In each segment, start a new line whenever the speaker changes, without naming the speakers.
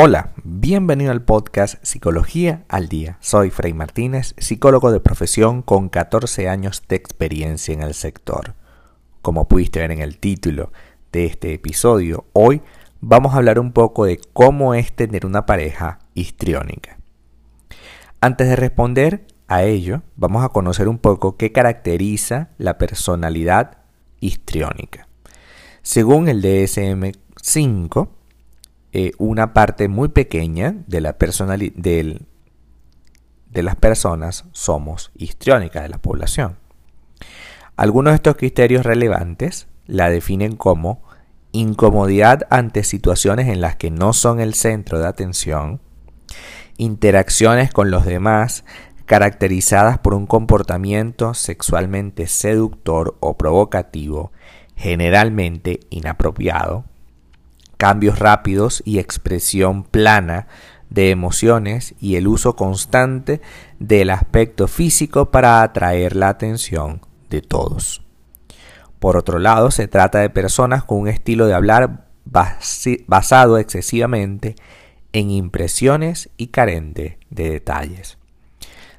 Hola, bienvenido al podcast Psicología al Día. Soy Frei Martínez, psicólogo de profesión con 14 años de experiencia en el sector. Como pudiste ver en el título de este episodio, hoy vamos a hablar un poco de cómo es tener una pareja histriónica. Antes de responder a ello, vamos a conocer un poco qué caracteriza la personalidad histriónica. Según el DSM-5, eh, una parte muy pequeña de, de las personas somos histriónicas de la población. Algunos de estos criterios relevantes la definen como incomodidad ante situaciones en las que no son el centro de atención, interacciones con los demás caracterizadas por un comportamiento sexualmente seductor o provocativo, generalmente inapropiado, cambios rápidos y expresión plana de emociones y el uso constante del aspecto físico para atraer la atención de todos. Por otro lado, se trata de personas con un estilo de hablar basado excesivamente en impresiones y carente de detalles.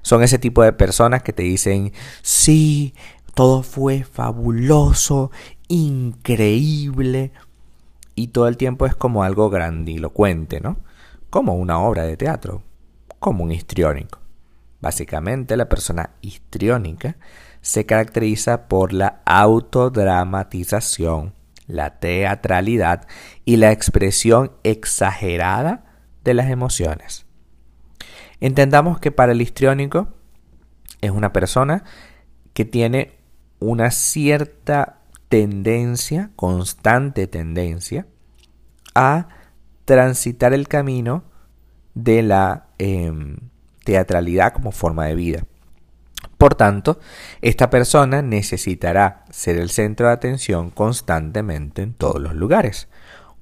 Son ese tipo de personas que te dicen, sí, todo fue fabuloso, increíble, y todo el tiempo es como algo grandilocuente, ¿no? Como una obra de teatro, como un histriónico. Básicamente la persona histriónica se caracteriza por la autodramatización, la teatralidad y la expresión exagerada de las emociones. Entendamos que para el histriónico es una persona que tiene una cierta tendencia, constante tendencia, a transitar el camino de la em, teatralidad como forma de vida. Por tanto, esta persona necesitará ser el centro de atención constantemente en todos los lugares.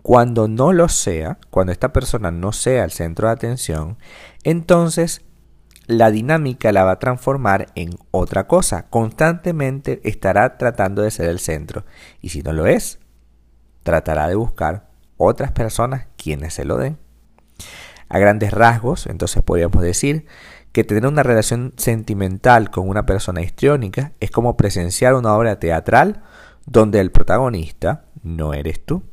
Cuando no lo sea, cuando esta persona no sea el centro de atención, entonces la dinámica la va a transformar en otra cosa. Constantemente estará tratando de ser el centro. Y si no lo es, tratará de buscar otras personas quienes se lo den. A grandes rasgos, entonces podríamos decir que tener una relación sentimental con una persona histriónica es como presenciar una obra teatral donde el protagonista no eres tú.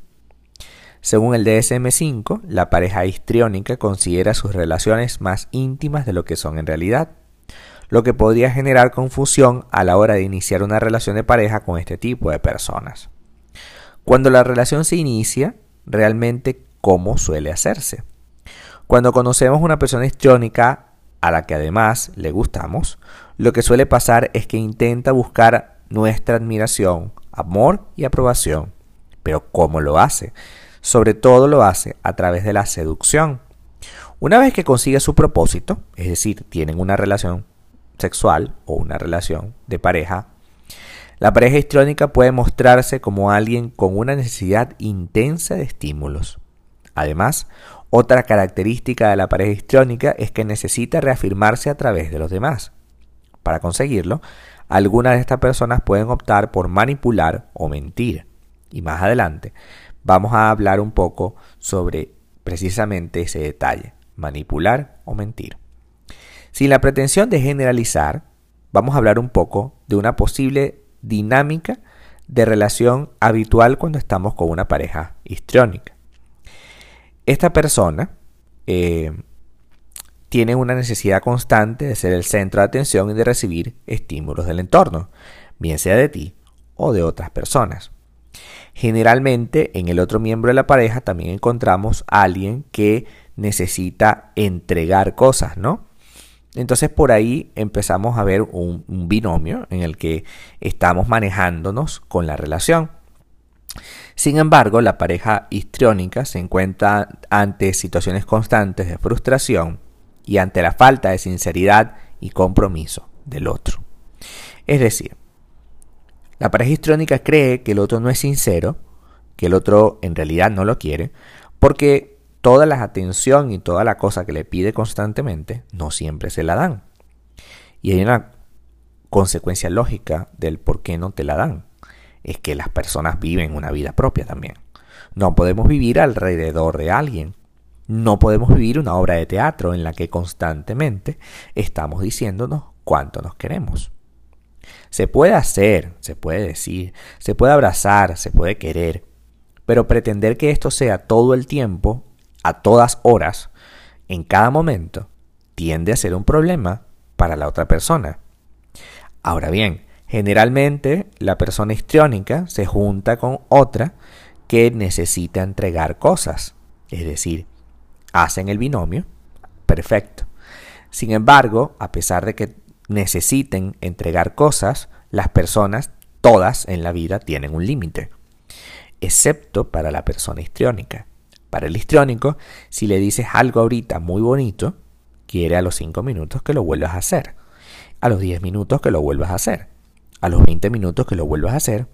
Según el DSM-5, la pareja histriónica considera sus relaciones más íntimas de lo que son en realidad, lo que podría generar confusión a la hora de iniciar una relación de pareja con este tipo de personas. Cuando la relación se inicia, realmente cómo suele hacerse. Cuando conocemos una persona histriónica a la que además le gustamos, lo que suele pasar es que intenta buscar nuestra admiración, amor y aprobación. Pero ¿cómo lo hace? Sobre todo lo hace a través de la seducción. Una vez que consigue su propósito, es decir, tienen una relación sexual o una relación de pareja, la pareja histriónica puede mostrarse como alguien con una necesidad intensa de estímulos. Además, otra característica de la pareja histriónica es que necesita reafirmarse a través de los demás. Para conseguirlo, algunas de estas personas pueden optar por manipular o mentir. Y más adelante vamos a hablar un poco sobre precisamente ese detalle, manipular o mentir. Sin la pretensión de generalizar, vamos a hablar un poco de una posible dinámica de relación habitual cuando estamos con una pareja histriónica. Esta persona eh, tiene una necesidad constante de ser el centro de atención y de recibir estímulos del entorno, bien sea de ti o de otras personas. Generalmente en el otro miembro de la pareja también encontramos a alguien que necesita entregar cosas, ¿no? Entonces por ahí empezamos a ver un, binomio en el que estamos manejándonos con la relación. Sin embargo, la pareja histriónica se encuentra ante situaciones constantes de frustración y ante la falta de sinceridad y compromiso del otro. Es decir, la pareja histrónica cree que el otro no es sincero, que el otro en realidad no lo quiere, porque toda la atención y toda la cosa que le pide constantemente no siempre se la dan. Y hay una consecuencia lógica del por qué no te la dan. Es que las personas viven una vida propia también. No podemos vivir alrededor de alguien. No podemos vivir una obra de teatro en la que constantemente estamos diciéndonos cuánto nos queremos. Se puede hacer, se puede decir, se puede abrazar, se puede querer, pero pretender que esto sea todo el tiempo, a todas horas, en cada momento, tiende a ser un problema para la otra persona. Ahora bien, generalmente la persona histriónica se junta con otra que necesita entregar cosas, es decir, hacen el binomio, perfecto. Sin embargo, a pesar de que necesiten entregar cosas, las personas, todas en la vida, tienen un límite, excepto para la persona histriónica. Para el histriónico, si le dices algo ahorita muy bonito, quiere a los 5 minutos que lo vuelvas a hacer, a los 10 minutos que lo vuelvas a hacer, a los 20 minutos que lo vuelvas a hacer,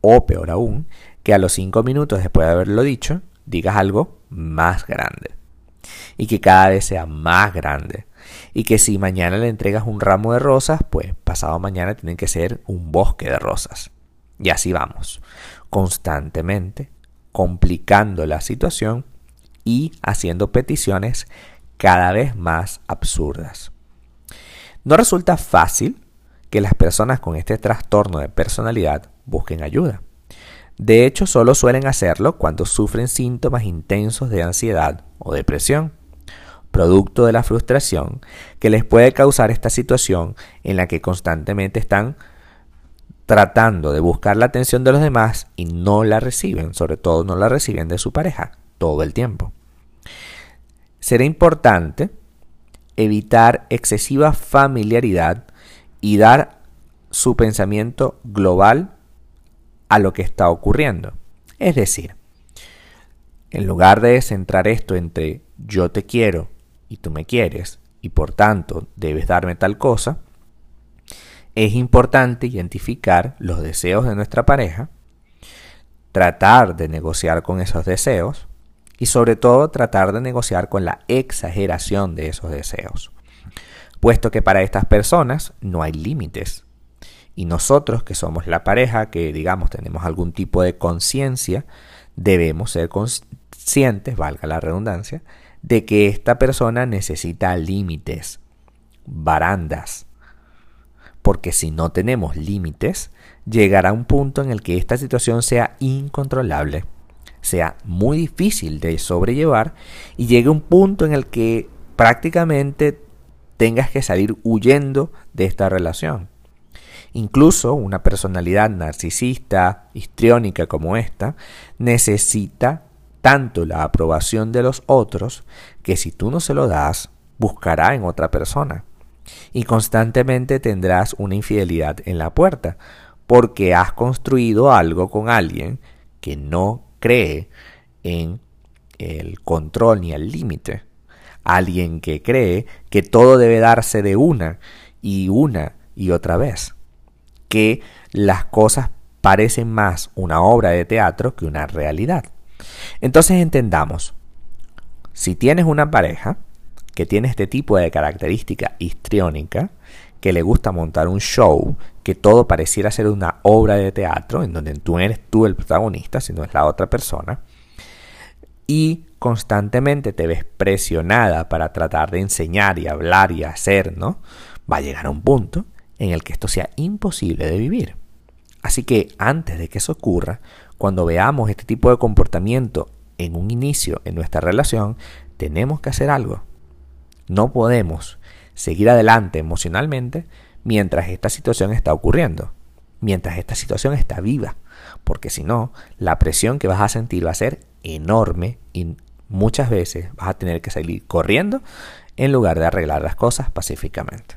o peor aún, que a los 5 minutos después de haberlo dicho, digas algo más grande. Y que cada vez sea más grande. Y que si mañana le entregas un ramo de rosas, pues pasado mañana tienen que ser un bosque de rosas. Y así vamos, constantemente, complicando la situación y haciendo peticiones cada vez más absurdas. No resulta fácil que las personas con este trastorno de personalidad busquen ayuda. De hecho, solo suelen hacerlo cuando sufren síntomas intensos de ansiedad o depresión, producto de la frustración que les puede causar esta situación en la que constantemente están tratando de buscar la atención de los demás y no la reciben, sobre todo no la reciben de su pareja todo el tiempo. Será importante evitar excesiva familiaridad y dar su pensamiento global a lo que está ocurriendo. Es decir, en lugar de centrar esto entre yo te quiero y tú me quieres y por tanto debes darme tal cosa, es importante identificar los deseos de nuestra pareja, tratar de negociar con esos deseos y sobre todo tratar de negociar con la exageración de esos deseos, puesto que para estas personas no hay límites y nosotros, que somos la pareja, que digamos tenemos algún tipo de conciencia, debemos ser conscientes, valga la redundancia, de que esta persona necesita límites, barandas. Porque si no tenemos límites, llegará un punto en el que esta situación sea incontrolable, sea muy difícil de sobrellevar y llegue un punto en el que prácticamente tengas que salir huyendo de esta relación. Incluso una personalidad narcisista, histriónica como esta, necesita tanto la aprobación de los otros que si tú no se lo das, buscará en otra persona. Y constantemente tendrás una infidelidad en la puerta, porque has construido algo con alguien que no cree en el control ni el límite. Alguien que cree que todo debe darse de una y una y otra vez que las cosas parecen más una obra de teatro que una realidad. Entonces entendamos, si tienes una pareja que tiene este tipo de característica histriónica, que le gusta montar un show, que todo pareciera ser una obra de teatro, en donde tú eres tú el protagonista, sino es la otra persona, y constantemente te ves presionada para tratar de enseñar y hablar y hacer, ¿no? Va a llegar a un punto en el que esto sea imposible de vivir. Así que antes de que eso ocurra, cuando veamos este tipo de comportamiento en un inicio en nuestra relación, tenemos que hacer algo. No podemos seguir adelante emocionalmente mientras esta situación está ocurriendo, mientras esta situación está viva, porque si no, la presión que vas a sentir va a ser enorme y muchas veces vas a tener que salir corriendo en lugar de arreglar las cosas pacíficamente.